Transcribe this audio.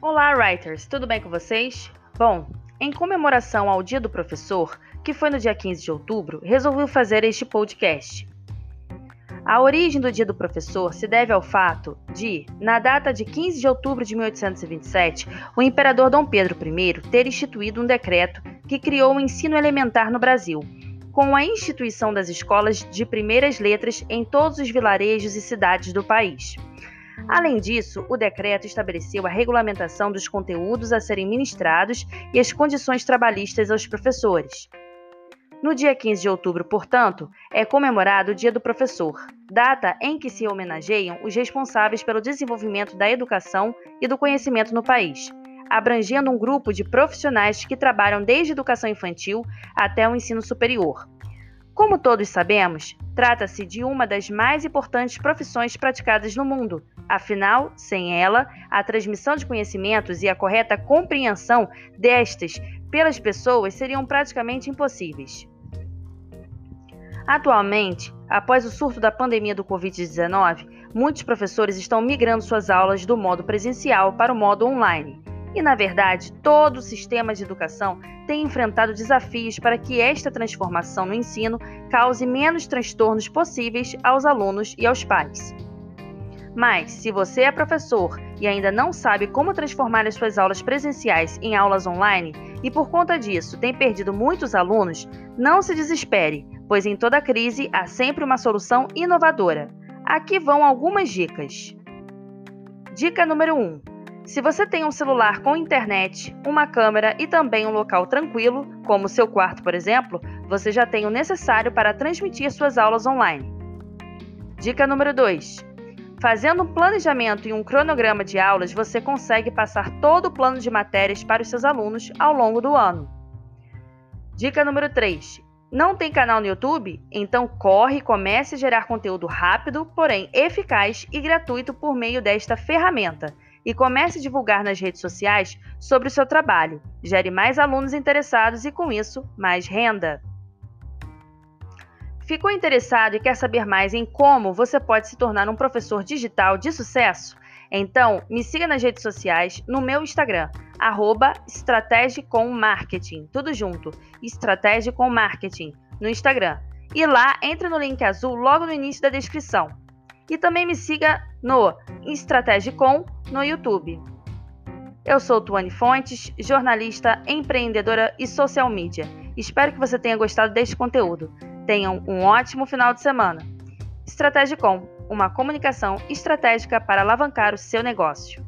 Olá, writers! Tudo bem com vocês? Bom, em comemoração ao Dia do Professor, que foi no dia 15 de outubro, resolvi fazer este podcast. A origem do Dia do Professor se deve ao fato de, na data de 15 de outubro de 1827, o imperador Dom Pedro I ter instituído um decreto que criou o ensino elementar no Brasil, com a instituição das escolas de primeiras letras em todos os vilarejos e cidades do país. Além disso, o decreto estabeleceu a regulamentação dos conteúdos a serem ministrados e as condições trabalhistas aos professores. No dia 15 de outubro, portanto, é comemorado o Dia do Professor, data em que se homenageiam os responsáveis pelo desenvolvimento da educação e do conhecimento no país, abrangendo um grupo de profissionais que trabalham desde a educação infantil até o ensino superior. Como todos sabemos, trata-se de uma das mais importantes profissões praticadas no mundo, afinal, sem ela, a transmissão de conhecimentos e a correta compreensão destes pelas pessoas seriam praticamente impossíveis. Atualmente, após o surto da pandemia do Covid-19, muitos professores estão migrando suas aulas do modo presencial para o modo online. E, na verdade, todo o sistema de educação tem enfrentado desafios para que esta transformação no ensino cause menos transtornos possíveis aos alunos e aos pais. Mas, se você é professor e ainda não sabe como transformar as suas aulas presenciais em aulas online e por conta disso tem perdido muitos alunos, não se desespere, pois em toda crise há sempre uma solução inovadora. Aqui vão algumas dicas. Dica número 1. Se você tem um celular com internet, uma câmera e também um local tranquilo, como seu quarto, por exemplo, você já tem o necessário para transmitir suas aulas online. Dica número 2. Fazendo um planejamento e um cronograma de aulas, você consegue passar todo o plano de matérias para os seus alunos ao longo do ano. Dica número 3. Não tem canal no YouTube? Então corre e comece a gerar conteúdo rápido, porém eficaz e gratuito por meio desta ferramenta. E comece a divulgar nas redes sociais sobre o seu trabalho. Gere mais alunos interessados e, com isso, mais renda. Ficou interessado e quer saber mais em como você pode se tornar um professor digital de sucesso? Então, me siga nas redes sociais, no meu Instagram, arroba tudo junto, Estratégia com Marketing, no Instagram. E lá, entre no link azul logo no início da descrição. E também me siga no Estrategicom no YouTube. Eu sou Tuane Fontes, jornalista, empreendedora e social media. Espero que você tenha gostado deste conteúdo. Tenham um ótimo final de semana. Estrategicom, uma comunicação estratégica para alavancar o seu negócio.